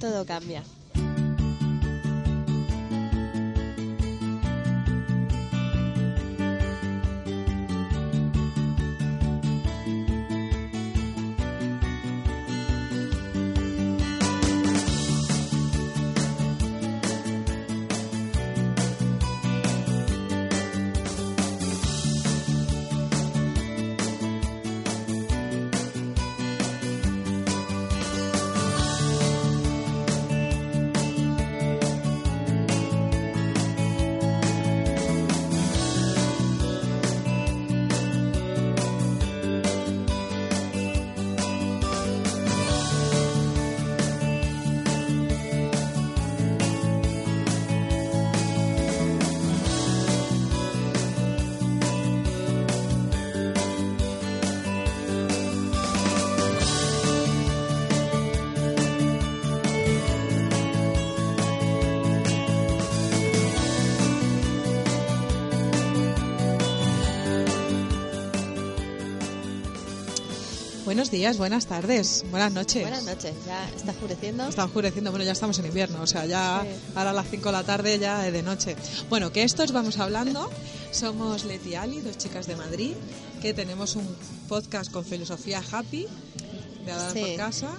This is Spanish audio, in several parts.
todo cambia. Buenos días, buenas tardes, buenas noches. Buenas noches, ya está oscureciendo. Está oscureciendo, bueno, ya estamos en invierno, o sea, ya Sí. ahora a las 5 de la tarde ya es de noche. Bueno, que esto os vamos hablando. Somos Leti Ali, dos chicas de Madrid, que tenemos un podcast con filosofía happy, de hablar Sí. por casa,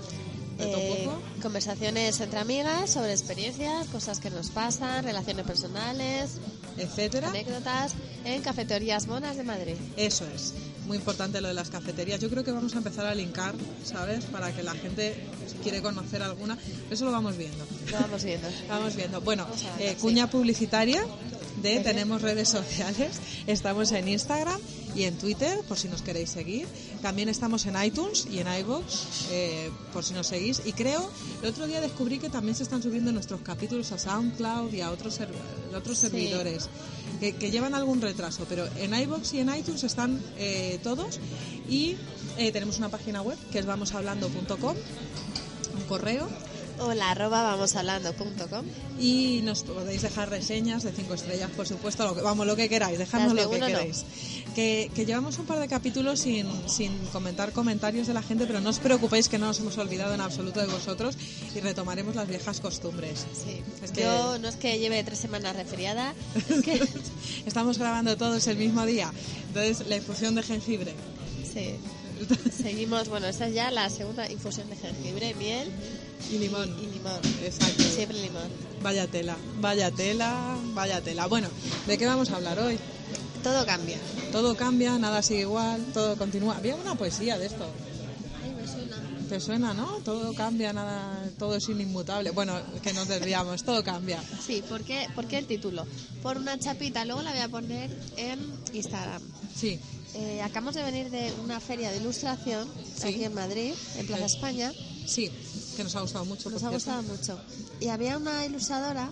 Eh, conversaciones entre amigas sobre experiencias, cosas que nos pasan, relaciones personales, etcétera. anécdotas en cafeterías monas de Madrid. Eso es. Muy importante lo de las cafeterías. Yo creo que vamos a empezar a linkar, ¿sabes? Para que la gente, si quiere conocer alguna, eso lo vamos viendo. Lo vamos viendo. Vamos viendo. Bueno, ver, eh, sí. cuña publicitaria de tenemos redes sociales. Estamos en Instagram y en Twitter, por si nos queréis seguir. También estamos en iTunes y en iVoox, eh, por si nos seguís. Y creo, el otro día descubrí que también se están subiendo nuestros capítulos a SoundCloud y a otros, serv- otros Sí. servidores que, llevan algún retraso. Pero en iVoox y en iTunes están eh, todos. Y eh, tenemos una página web que es vamoshablando.com, un correo Hola, arroba vamoshablando.com. y nos podéis dejar reseñas de cinco estrellas, por supuesto, lo que, vamos, lo que queráis, dejadnos de lo que no. queráis. Que, que llevamos un par de capítulos sin, sin comentar comentarios de la gente, pero no os preocupéis que no nos hemos olvidado en absoluto de vosotros y retomaremos las viejas costumbres. Sí. Es que- Yo no es que lleve tres semanas resfriada, es que Estamos grabando todos el mismo día, entonces la infusión de jengibre. sí. Seguimos, bueno, esta es ya la segunda infusión de jengibre, miel Y limón. y limón. Exacto. Siempre limón. Vaya tela, vaya tela, vaya tela. Bueno, ¿de qué vamos a hablar hoy? Todo cambia. Todo cambia, nada sigue igual, todo continúa. Había una poesía de esto. Ay, me suena. Te suena, ¿no? Todo cambia, nada, todo es inmutable. Bueno, que nos desviamos, todo cambia. Sí, ¿por qué, ¿por qué el título? Por una chapita, luego la voy a poner en Instagram. Sí, Eh, acabamos de venir de una feria de ilustración Sí. aquí en Madrid, en Plaza Sí. España. sí, que nos ha gustado mucho. Nos ha cierto. gustado mucho. Y había una ilustradora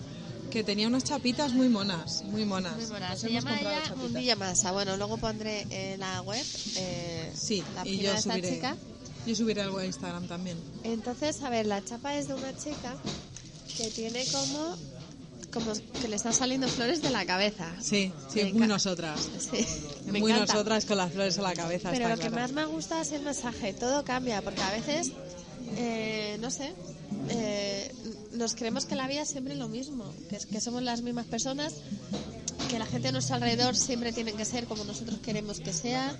Que tenía unas chapitas muy monas, muy monas. muy Nos se llama ella. Mundilla Masa. Bueno, luego pondré en la web eh, Sí, la y yo de esta subiré, chica. yo subiré algo a Instagram también. Entonces, a ver, la chapa es de una chica que tiene como como que le están saliendo flores de la cabeza. Sí, sí, Me muy nosotras. Sí, muy encanta. nosotras con las flores en la cabeza. Pero lo que más me gusta es el mensaje. Todo cambia, porque a veces, eh, no sé, eh, nos creemos que la vida es siempre lo mismo, que, es- que somos las mismas personas, que la gente a nuestro alrededor siempre tiene que ser como nosotros queremos que sea.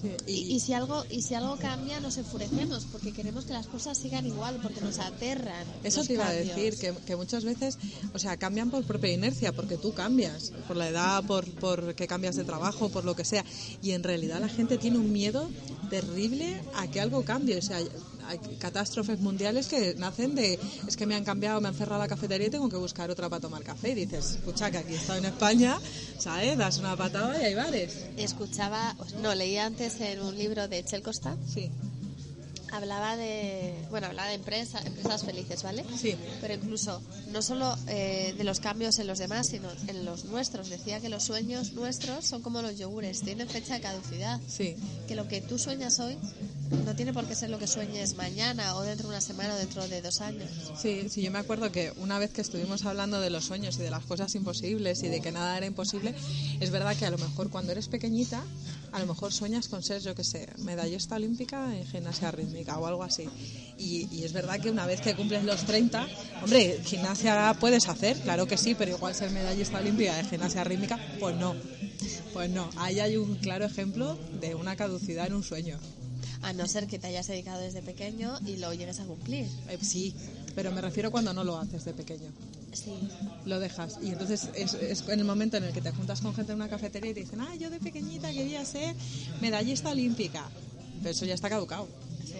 Sí, Y, y si algo y si algo cambia, nos enfurecemos, porque queremos que las cosas sigan igual, porque nos aterran. Eso te iba a decir, que, que muchas veces, o sea, cambian por propia inercia, porque tú cambias, por la edad, por, por que cambias de trabajo, por lo que sea. Y en realidad la gente tiene un miedo terrible a que algo cambie. O sea, hay catástrofes mundiales que nacen de, es que me han cambiado, me han cerrado la cafetería y tengo que buscar otra para tomar café. Y dices, escucha, que aquí estoy en España, ¿sabes? Das una patada y hay bares. Escuchaba, no, leía antes en un libro de Chel Costa, Sí, hablaba de, bueno, hablaba de empresa, empresas felices, ¿vale? sí, Pero incluso, no solo eh, de los cambios en los demás, sino en los nuestros. Decía que los sueños nuestros son como los yogures, tienen fecha de caducidad. sí. Que lo que tú sueñas hoy no tiene por qué ser lo que sueñes mañana o dentro de una semana o dentro de dos años. Sí, sí, yo me acuerdo que una vez que estuvimos hablando de los sueños y de las cosas imposibles y de que nada era imposible, es verdad que a lo mejor cuando eres pequeñita, a lo mejor sueñas con ser, yo qué sé, medallista olímpica en gimnasia rítmica o algo así. Y, y es verdad que una vez que cumples los 30, hombre, gimnasia puedes hacer, claro que sí, pero igual ser medallista olímpica en gimnasia rítmica, pues no. Pues no, ahí hay un claro ejemplo de una caducidad en un sueño. A no ser que te hayas dedicado desde pequeño y lo llegues a cumplir. Eh, sí, pero me refiero cuando no lo haces de pequeño. Sí. Lo dejas. Y entonces es, es en el momento en el que te juntas con gente en una cafetería y te dicen, ah, yo de pequeñita quería ser medallista olímpica. Pero eso ya está caducado. sí.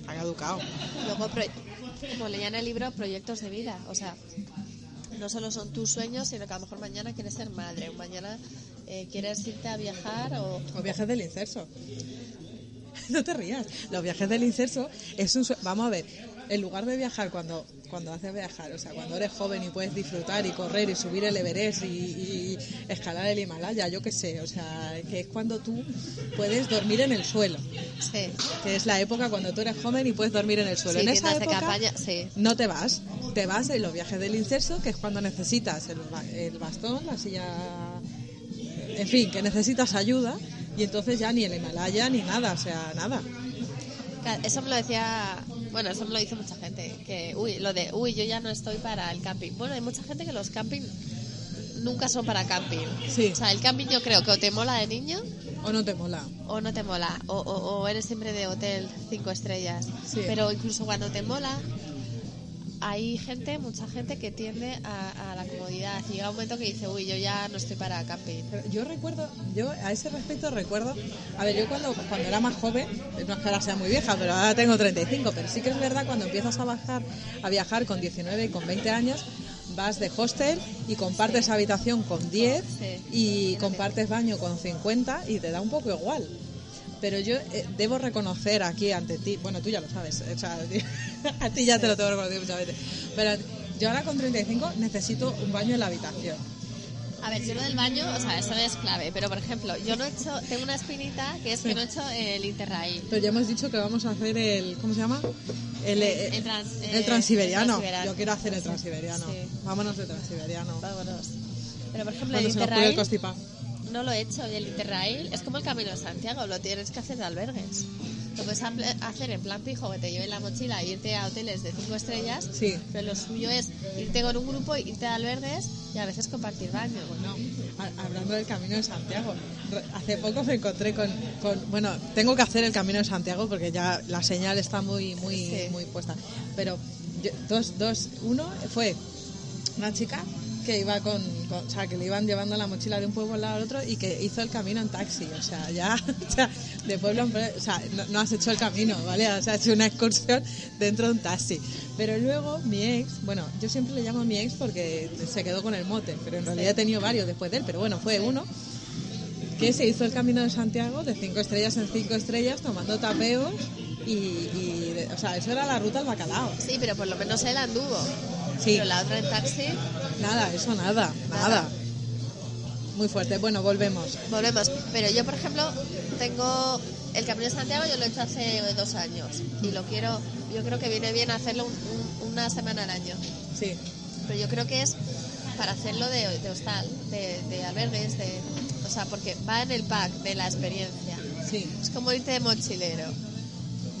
Está caducado. Luego, como leía en el libro, proyectos de vida. O sea, no solo son tus sueños, sino que a lo mejor mañana quieres ser madre, o mañana eh, quieres irte a viajar, o Los viajes del incerso. No te rías. Los viajes del incerso es un... Vamos a ver, en lugar de viajar cuando, cuando haces viajar, o sea, cuando eres joven y puedes disfrutar y correr y subir el Everest y, y escalar el Himalaya, yo qué sé, o sea, que es cuando tú puedes dormir en el suelo, sí, que es la época cuando tú eres joven y puedes dormir en el suelo. Sí, en esa época campaña, sí. no te vas, te vas en los viajes del incerso, que es cuando necesitas el, el bastón, la silla, en fin, que necesitas ayuda y entonces ya ni el Himalaya ni nada, o sea, nada. Eso me lo decía, bueno, eso me lo dice mucha gente, que, uy, lo de, uy, yo ya no estoy para el camping. Bueno, hay mucha gente que los camping nunca son para camping. Sí. O sea, el camping yo creo que o te mola de niño O no te mola. o no te mola, o, o- o eres siempre de hotel cinco estrellas. Sí. Pero incluso cuando te mola, hay gente, mucha gente que tiende a, a la comodidad. Y llega un momento que dice, uy, yo ya no estoy para camping. Yo recuerdo, yo a ese respecto recuerdo, a ver, yo cuando, cuando era más joven, no es que ahora sea muy vieja, pero ahora tengo 35, pero sí que es verdad cuando empiezas a bajar, a viajar con 19 y con 20 años, vas de hostel y compartes habitación con 10 Sí. y compartes baño con 50 y te da un poco igual. Pero yo eh, debo reconocer aquí ante ti, bueno, tú ya lo sabes, o sea, a ti ya te lo tengo reconocido muchas veces, pero yo ahora con 35 necesito un baño en la habitación. A ver, yo lo del baño, o sea, eso es clave. Pero, por ejemplo, yo no he hecho, tengo una espinita que es que no he hecho el Interrail. Pero ya hemos dicho que vamos a hacer el. ¿Cómo se llama? El, eh, El trans- el eh, transiberiano. el transiberiano. Yo quiero hacer el transiberiano. Sí. Vámonos de transiberiano. Vámonos. Pero, por ejemplo, el Cuando el Interrail. No lo he hecho. Y el Interrail es como el Camino de Santiago, lo tienes que hacer de albergues. Lo puedes hacer en plan pijo, que te lleven la mochila e irte a hoteles de cinco estrellas. Sí. Pero lo suyo es irte con un grupo, irte a albergues y a veces compartir baño. Bueno, hablando del Camino de Santiago, hace poco me encontré con, con- Bueno, tengo que hacer el Camino de Santiago porque ya la señal está muy muy Sí. muy puesta. Pero yo- dos, dos, uno fue una chica que iba con, con- O sea, que le iban llevando la mochila de un pueblo al lado al otro y que hizo el camino en taxi. O sea, ya. O sea, de pueblo en pueblo. O sea, no, no has hecho el camino, ¿vale? O sea, has hecho una excursión dentro de un taxi. Pero luego mi ex. Bueno, yo siempre le llamo a mi ex porque se quedó con el mote. Pero en realidad he tenido varios después de él. Pero bueno, fue uno que se hizo el camino de Santiago de cinco estrellas en cinco estrellas tomando tapeos y, y o sea eso era la ruta al bacalao Sí, pero por lo menos él anduvo. Sí. Pero la otra en taxi, nada eso nada nada, Nada. muy fuerte bueno volvemos volvemos. Pero yo, por ejemplo, tengo el Camino de Santiago, yo lo he hecho hace dos años. Y lo quiero, yo creo que viene bien hacerlo un- un- una semana al año. sí Pero yo creo que es para hacerlo de, de hostal, de, de albergues, de, o sea, porque va en el pack de la experiencia. sí Es como irte de mochilero.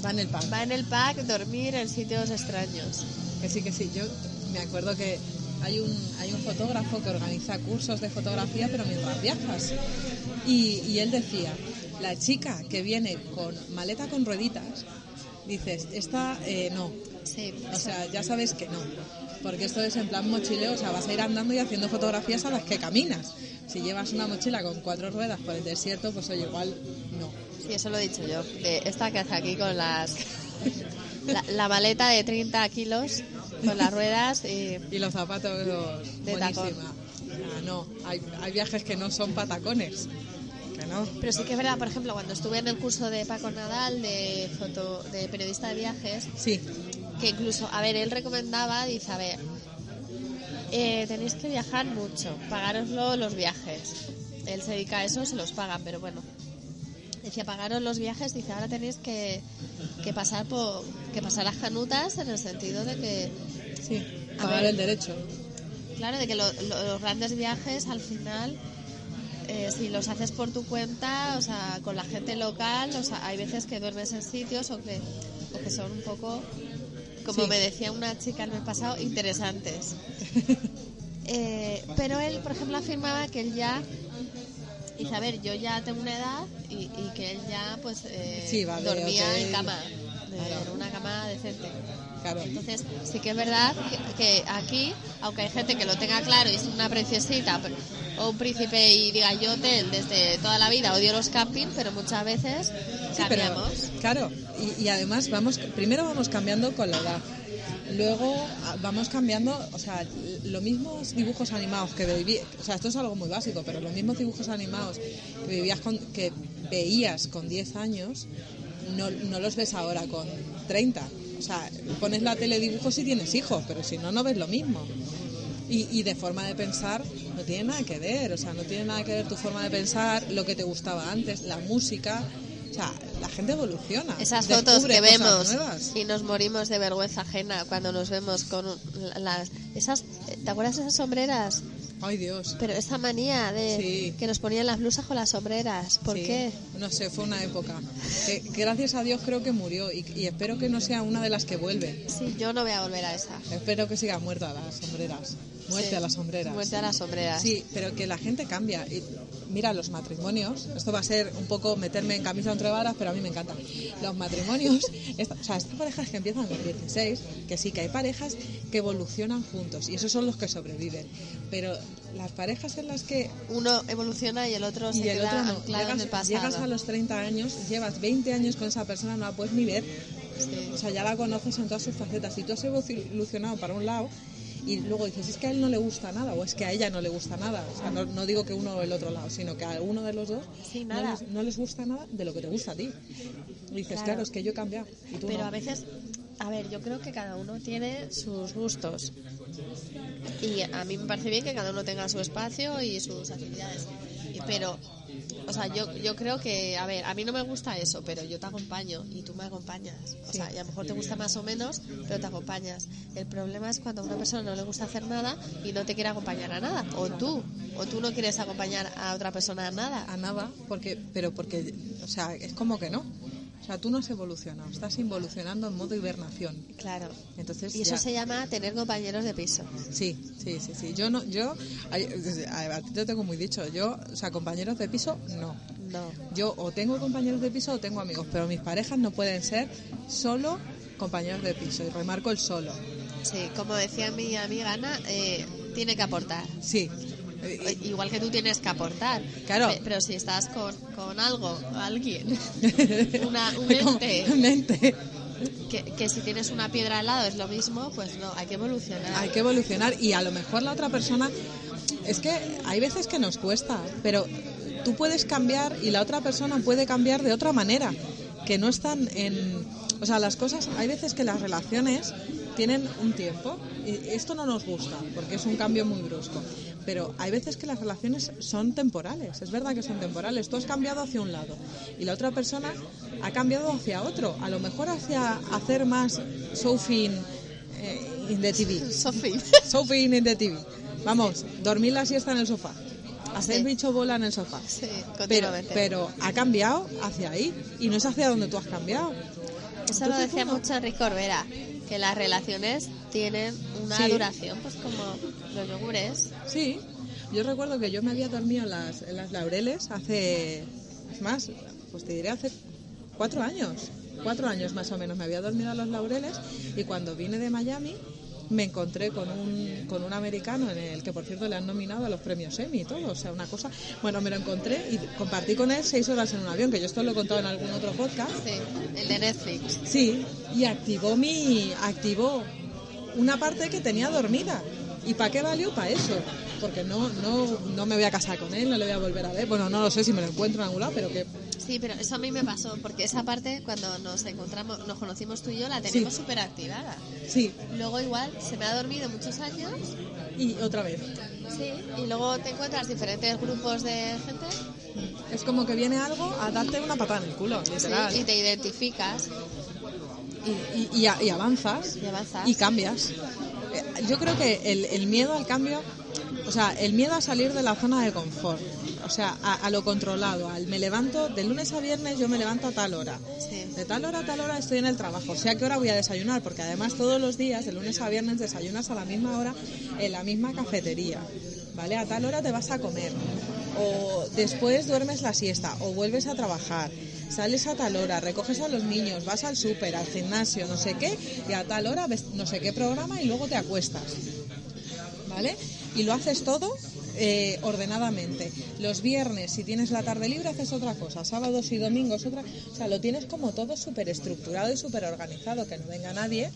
va en el pan Va en el pack dormir en sitios extraños. que sí que sí yo me acuerdo que hay un hay un fotógrafo que organiza cursos de fotografía pero mientras viajas y, y él decía la chica que viene con maleta con rueditas dices esta eh, no Sí, O sea, ya sabes que no. Porque esto es en plan mochileo, o sea, vas a ir andando y haciendo fotografías a las que caminas. Si llevas una mochila con cuatro ruedas por el desierto, pues oye, igual no. sí, eso lo he dicho yo. De esta que hace aquí con las. La, la maleta de 30 kilos con las ruedas y. Y los zapatos, De tacón. Sea, no, hay, hay viajes que no son patacones. Que no. Pero sí que es verdad, por ejemplo, cuando estuve en el curso de Paco Nadal de foto de periodista de viajes, Sí, que incluso, a ver, él recomendaba, dice, a ver, eh, tenéis que viajar mucho, pagaroslo los viajes. Él se dedica a eso, se los pagan, pero bueno. Decía, pagaron los viajes, dice, ahora tenéis que, que pasar por, que pasar las canutas en el sentido de que, Sí, pagar ver. el derecho. claro, de que lo- lo- los grandes viajes al final, eh, si los haces por tu cuenta, o sea, con la gente local, o sea, hay veces que duermes en sitios o que, o que son un poco, como Sí. me decía una chica el mes pasado, interesantes. Eh, pero él, por ejemplo, afirmaba que él ya a ver, yo ya tengo una edad y, y que él ya pues eh, Sí, dormía en cama, de- Claro. en una cama decente. Claro. Entonces, sí que es verdad que, que aquí, aunque hay gente que lo tenga claro y es una preciosita pero- o un príncipe y diga yo hotel desde toda la vida, odio los camping, pero muchas veces Sí, pero, cambiamos. claro, y, y además vamos, primero vamos cambiando con la edad. Luego ah, vamos cambiando, o sea, los mismos dibujos animados que viví, o sea, esto es algo muy básico, pero los mismos dibujos animados que vivías con, que veías con 10 años, no, no los ves ahora con 30. O sea, pones la tele dibujos si tienes hijos, pero si no, no ves lo mismo. Y, y de forma de pensar no tiene nada que ver, o sea, no tiene nada que ver tu forma de pensar, lo que te gustaba antes, la música. O sea, la gente evoluciona. Esas fotos que vemos nuevas. y nos morimos de vergüenza ajena cuando nos vemos con las esas ¿te acuerdas de esas sombreras? Ay, Dios. Pero esa manía de Sí. que nos ponían las blusas con las sombreras, ¿por Sí, qué? No sé, fue una época. Que, gracias a Dios creo que murió y, y espero que no sea una de las que vuelve. Sí, yo no voy a volver a esa. Espero que siga muerta las sombreras. Muerte Sí. a las sombreras. Muerte a las sombreras. Sí, pero que la gente cambia. Y mira, los matrimonios, esto va a ser un poco meterme en camisa entre varas, pero a mí me encanta. Los matrimonios, esta- o sea, estas parejas que empiezan con 16, que sí, que hay parejas que evolucionan juntos y esos son los que sobreviven. Pero las parejas en las que Uno evoluciona y el otro se y el queda otro no, anclado en el llegas, pasado. llegas a los 30 años, llevas 20 años con esa persona, no la puedes ni ver. Sí. O sea, ya la conoces en todas sus facetas. Y tú has evolucionado para un lado y luego dices, es que a él no le gusta nada o es que a ella no le gusta nada. O sea, no, no digo que uno o el otro lado, sino que a uno de los dos Sí, no, les, no les gusta nada de lo que te gusta a ti. Y dices, Claro. claro, es que yo he cambiado. Y tú Pero no. a veces, a ver, yo creo que cada uno tiene sus gustos. Y a mí me parece bien que cada uno tenga su espacio y sus actividades. Pero, o sea, yo, yo creo que, a ver, a mí no me gusta eso, pero yo te acompaño y tú me acompañas. O sea, y a lo mejor te gusta más o menos, pero te acompañas. El problema es cuando a una persona no le gusta hacer nada y no te quiere acompañar a nada. O tú, o tú no quieres acompañar a otra persona a nada. a nada, porque, pero porque, o sea, es como que no. O sea, tú no has evolucionado, estás involucionando en modo hibernación. Claro. Entonces, Y eso ya- se llama tener compañeros de piso. Sí, sí, sí, sí. Yo no, yo, a, a ti te tengo muy dicho, yo, o sea, compañeros de piso, no. No. Yo o tengo compañeros de piso o tengo amigos, pero mis parejas no pueden ser solo compañeros de piso. Y remarco el solo. Sí, como decía mi amiga Ana, eh, tiene que aportar. Sí. Eh, Igual que tú tienes que aportar. Claro. Pe- Pero si estás con, con algo, alguien, una, un ente, mente. que, que si tienes una piedra al lado es lo mismo, pues no, hay que evolucionar. Hay que evolucionar y a lo mejor la otra persona es que hay veces que nos cuesta, pero tú puedes cambiar y la otra persona puede cambiar de otra manera, que no están en, o sea, las cosas, hay veces que las relaciones tienen un tiempo y esto no nos gusta porque es un cambio muy brusco, pero hay veces que las relaciones son temporales, es verdad que son temporales, tú has cambiado hacia un lado y la otra persona ha cambiado hacia otro, a lo mejor hacia hacer más surfing eh, in the TV. Sofía. Sophie in the TV. Vamos, dormir la siesta en el sofá. Hacer Sí. bicho bola en el sofá. Sí, Pero, pero ha cambiado hacia ahí y no es hacia donde tú has cambiado. Eso lo entonces, decía bueno. mucho Enrique Corbera, que las relaciones tienen una Sí. duración, pues como los yogures. Sí, yo recuerdo que yo me había dormido en las, en las laureles hace, es más, pues te diré hace cuatro años. Cuatro años más o menos me había dormido en los laureles y cuando vine de Miami me encontré con un, con un americano en el que por cierto le han nominado a los premios Emmy y todo, o sea, una cosa, bueno, me lo encontré y compartí con él seis horas en un avión, que yo esto lo he contado en algún otro podcast, Sí, el de Netflix. Sí, y activó mi activó una parte que tenía dormida. ¿Y para qué valió? Para eso. Porque no, no, no me voy a casar con él, no le voy a volver a ver. Bueno, no lo sé si me lo encuentro en algún lado, pero que Sí, pero eso a mí me pasó, porque esa parte, cuando nos encontramos, nos conocimos tú y yo, la tenemos Sí. súper activada. sí. Luego igual se me ha dormido muchos años, Y otra vez. sí, y luego te encuentras diferentes grupos de gente Es como que viene algo a darte una patada en el culo, literal. Sí, y te identificas y, y- y a- y avanzas y avanzas. y cambias. Eh, Yo creo que el, el miedo al cambio, o sea, el miedo a salir de la zona de confort, o sea, a, a lo controlado, al me levanto de lunes a viernes, yo me levanto a tal hora. Sí. De tal hora a tal hora estoy en el trabajo. O sea, ¿qué hora voy a desayunar? Porque además todos los días, de lunes a viernes, desayunas a la misma hora en la misma cafetería. ¿Vale? A tal hora te vas a comer. O después duermes la siesta. O vuelves a trabajar. Sales a tal hora, recoges a los niños, vas al súper, al gimnasio, no sé qué. Y a tal hora ves no sé qué programa y luego te acuestas. ¿Vale? Y lo haces todo eh, ordenadamente. Los viernes, si tienes la tarde libre, haces otra cosa. Sábados y domingos, otra. O sea, lo tienes como todo súper estructurado y súper organizado. Que no venga nadie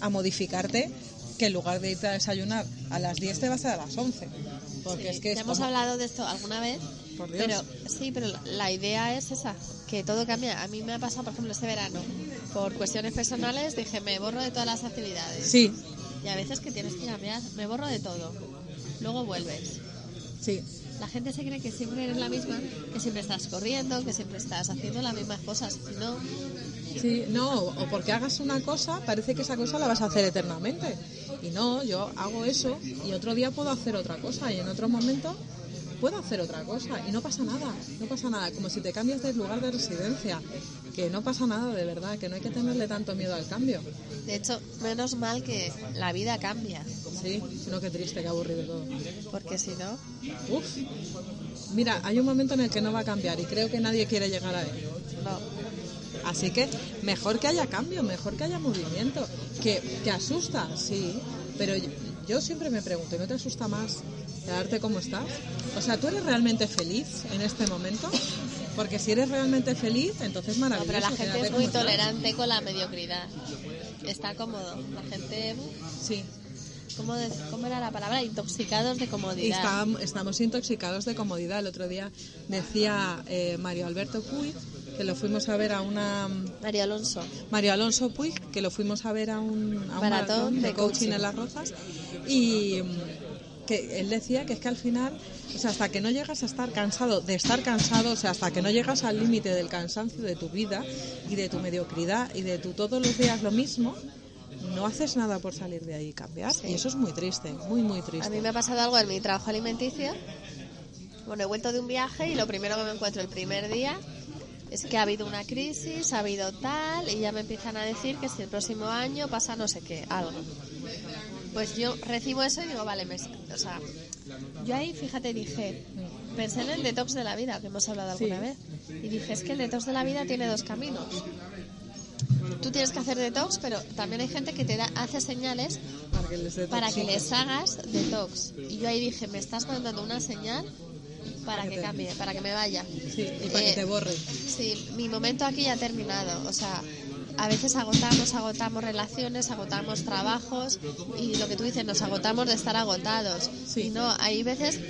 a modificarte que en lugar de irte a desayunar a las 10 te vas a las 11. Porque Sí, es que es ya hemos como- hablado de esto alguna vez, Por Dios. pero sí, pero la- la idea es esa, que todo cambia. A mí me ha pasado, por ejemplo, este verano, por cuestiones personales, dije, me borro de todas las actividades. Sí, Y a veces que tienes que cambiar, me borro de todo. Luego vuelves. sí. La gente se cree que siempre eres la misma, que siempre estás corriendo, que siempre estás haciendo las mismas cosas. No, Sí, no, o porque hagas una cosa, parece que esa cosa la vas a hacer eternamente. Y no, yo hago eso y otro día puedo hacer otra cosa y en otro momento puedo hacer otra cosa y no pasa nada, no pasa nada, como si te cambias de lugar de residencia, que no pasa nada de verdad, que no hay que tenerle tanto miedo al cambio. de hecho, menos mal que la vida cambia, Sí, sino que triste, que aburrido todo. porque si no, Uf. Mira, hay un momento en el que no va a cambiar y creo que nadie quiere llegar a él. no. Así que mejor que haya cambio, mejor que haya movimiento. Que, que asusta, sí, pero yo, yo siempre me pregunto, ¿y no te asusta más quedarte como estás? O sea, ¿tú eres realmente feliz en este momento? Porque si eres realmente feliz, entonces No, maravilloso. pero la gente es muy estás. tolerante con la mediocridad. Está cómodo. La gente, Sí, ¿cómo, de- cómo era la palabra? Intoxicados de comodidad. estam- estamos intoxicados de comodidad. El otro día decía eh, Mario Alberto Puig que lo fuimos a ver a una María Alonso. Mario Alonso Puig, que lo fuimos a ver a un, a un Maratón de coaching coaching. en Las Rozas, y que él decía que es que al final, o sea, hasta que no llegas a estar cansado, de estar cansado, o sea, hasta que no llegas al límite del cansancio de tu vida y de tu mediocridad y de tu todos los días lo mismo, no haces nada por salir de ahí y cambiar. Sí. Y eso es muy triste, muy, muy A triste. mí me ha pasado algo en mi trabajo alimenticio. Bueno, he vuelto de un viaje y lo primero que me encuentro el primer día es que ha habido una crisis, ha habido tal, y ya me empiezan a decir que si el próximo año pasa no sé qué, algo. Pues yo recibo eso y digo, vale, me, o sea, yo ahí, fíjate, dije, pensé en el detox de la vida, que hemos hablado alguna Sí. vez, y dije, es que el detox de la vida tiene dos caminos. Tú tienes que hacer detox, pero también hay gente que te da, hace señales Para que les para que les hagas detox. Y yo ahí dije, me estás mandando una señal para que cambie, para que me vaya. Sí, y para Eh, que te borre. Sí, mi momento aquí ya ha terminado. O sea, a veces agotamos, agotamos relaciones, agotamos trabajos y lo que tú dices, nos agotamos de estar agotados. Sí. Y no, hay veces,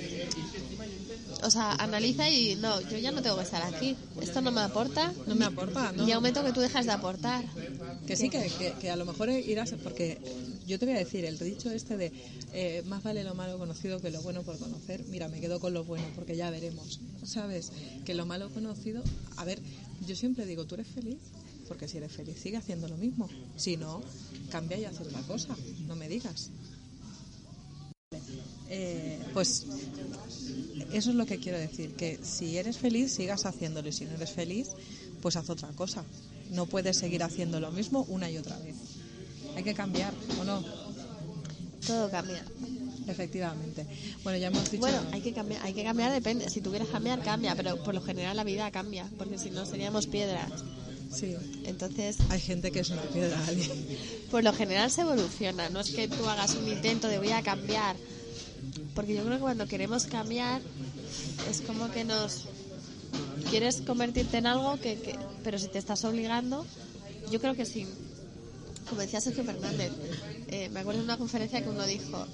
o sea, analiza y no, yo ya no tengo que estar aquí. Esto no me aporta. No me aporta, ¿no? Y momento que tú dejas de aportar. Que sí, que, que- que a lo mejor irás, porque yo te voy a decir, el dicho este de eh, más vale lo malo conocido que lo bueno por conocer, mira, me quedo con lo bueno porque ya veremos, ¿sabes? Que lo malo conocido, a ver, yo siempre digo, ¿tú eres feliz? Porque si eres feliz, sigue haciendo lo mismo. Si no, cambia y haz otra cosa, no me digas. Eh, pues eso es lo que quiero decir, que si eres feliz, sigas haciéndolo y si no eres feliz, pues haz otra cosa. No puedes seguir haciendo lo mismo una y otra vez. Hay que cambiar, ¿o no? Todo cambia. Efectivamente. Bueno, ya hemos dicho... Bueno, hay que cambiar, hay que cambiar, depende. Si tú quieres cambiar, cambia, pero por lo general la vida cambia, porque si no seríamos piedras. Sí, Entonces, hay gente que es una piedra, Ali. por lo general se evoluciona. No es que tú hagas un intento de voy a cambiar, porque yo creo que cuando queremos cambiar es como que nos quieres convertirte en algo que, que- pero si te estás obligando, yo creo que sí. Como decía Sergio Fernández, eh, me acuerdo de una conferencia que uno dijo,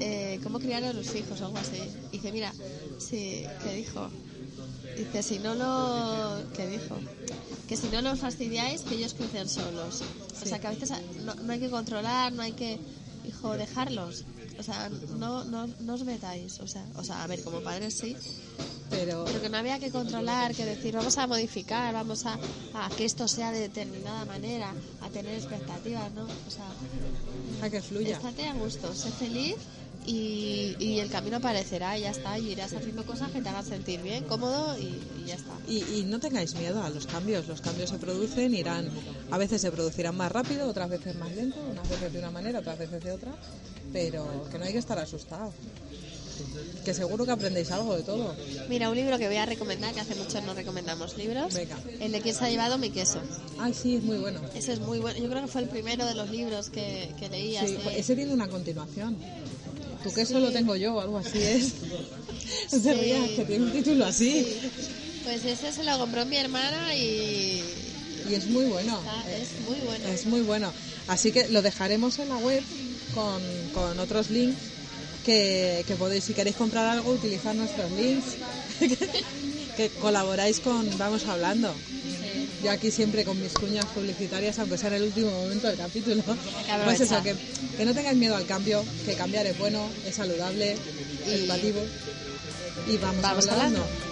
eh, ¿cómo criar a los hijos o algo así? Y dice, mira, sí, ¿qué dijo? Dice, si no lo... ¿Qué dijo? Que si no los fastidiáis, que ellos crecen solos. O sea, que a veces no, no hay que controlar, no hay que... Hijo, dejarlos, O sea, no, no, no os metáis. O sea, o sea, a ver, como padres sí, Pero, pero que no había que controlar, que decir, vamos a modificar, vamos a, a que esto sea de determinada manera, a tener expectativas, ¿no? O sea, a que fluya. estate a gusto, sé feliz y, y el camino aparecerá y ya está, y irás haciendo cosas que te hagan sentir bien, cómodo y, y ya está. Y, y no tengáis miedo a los cambios. Los cambios se producen, irán, a veces se producirán más rápido, otras veces más lento, unas veces de una manera, otras veces de otra, pero que no hay que estar asustado. Que seguro que aprendéis algo de todo. Mira, un libro que voy a recomendar, que hace mucho no recomendamos libros, Venga. el de quién se ha llevado mi queso. Ay, sí, es muy bueno. Ese es muy bueno, yo creo que fue el primero de los libros que, que leí. Sí, ese tiene una continuación. Tu queso lo tengo yo, algo así es. No te Sí. rías, que tiene un título así. Pues ese se lo compró mi hermana y Y es muy bueno. está- es muy bueno. Es muy bueno. Así que lo dejaremos en la web con, con otros links que, que podéis, si queréis comprar algo, utilizar nuestros links. que colaboráis con Vamos Hablando. Yo aquí siempre con mis cuñas publicitarias, aunque sea en el último momento del capítulo. Pues eso, que, que no tengáis miedo al cambio, que cambiar es bueno, es saludable, Y- educativo. Y vamos, Vamos hablando. hablando.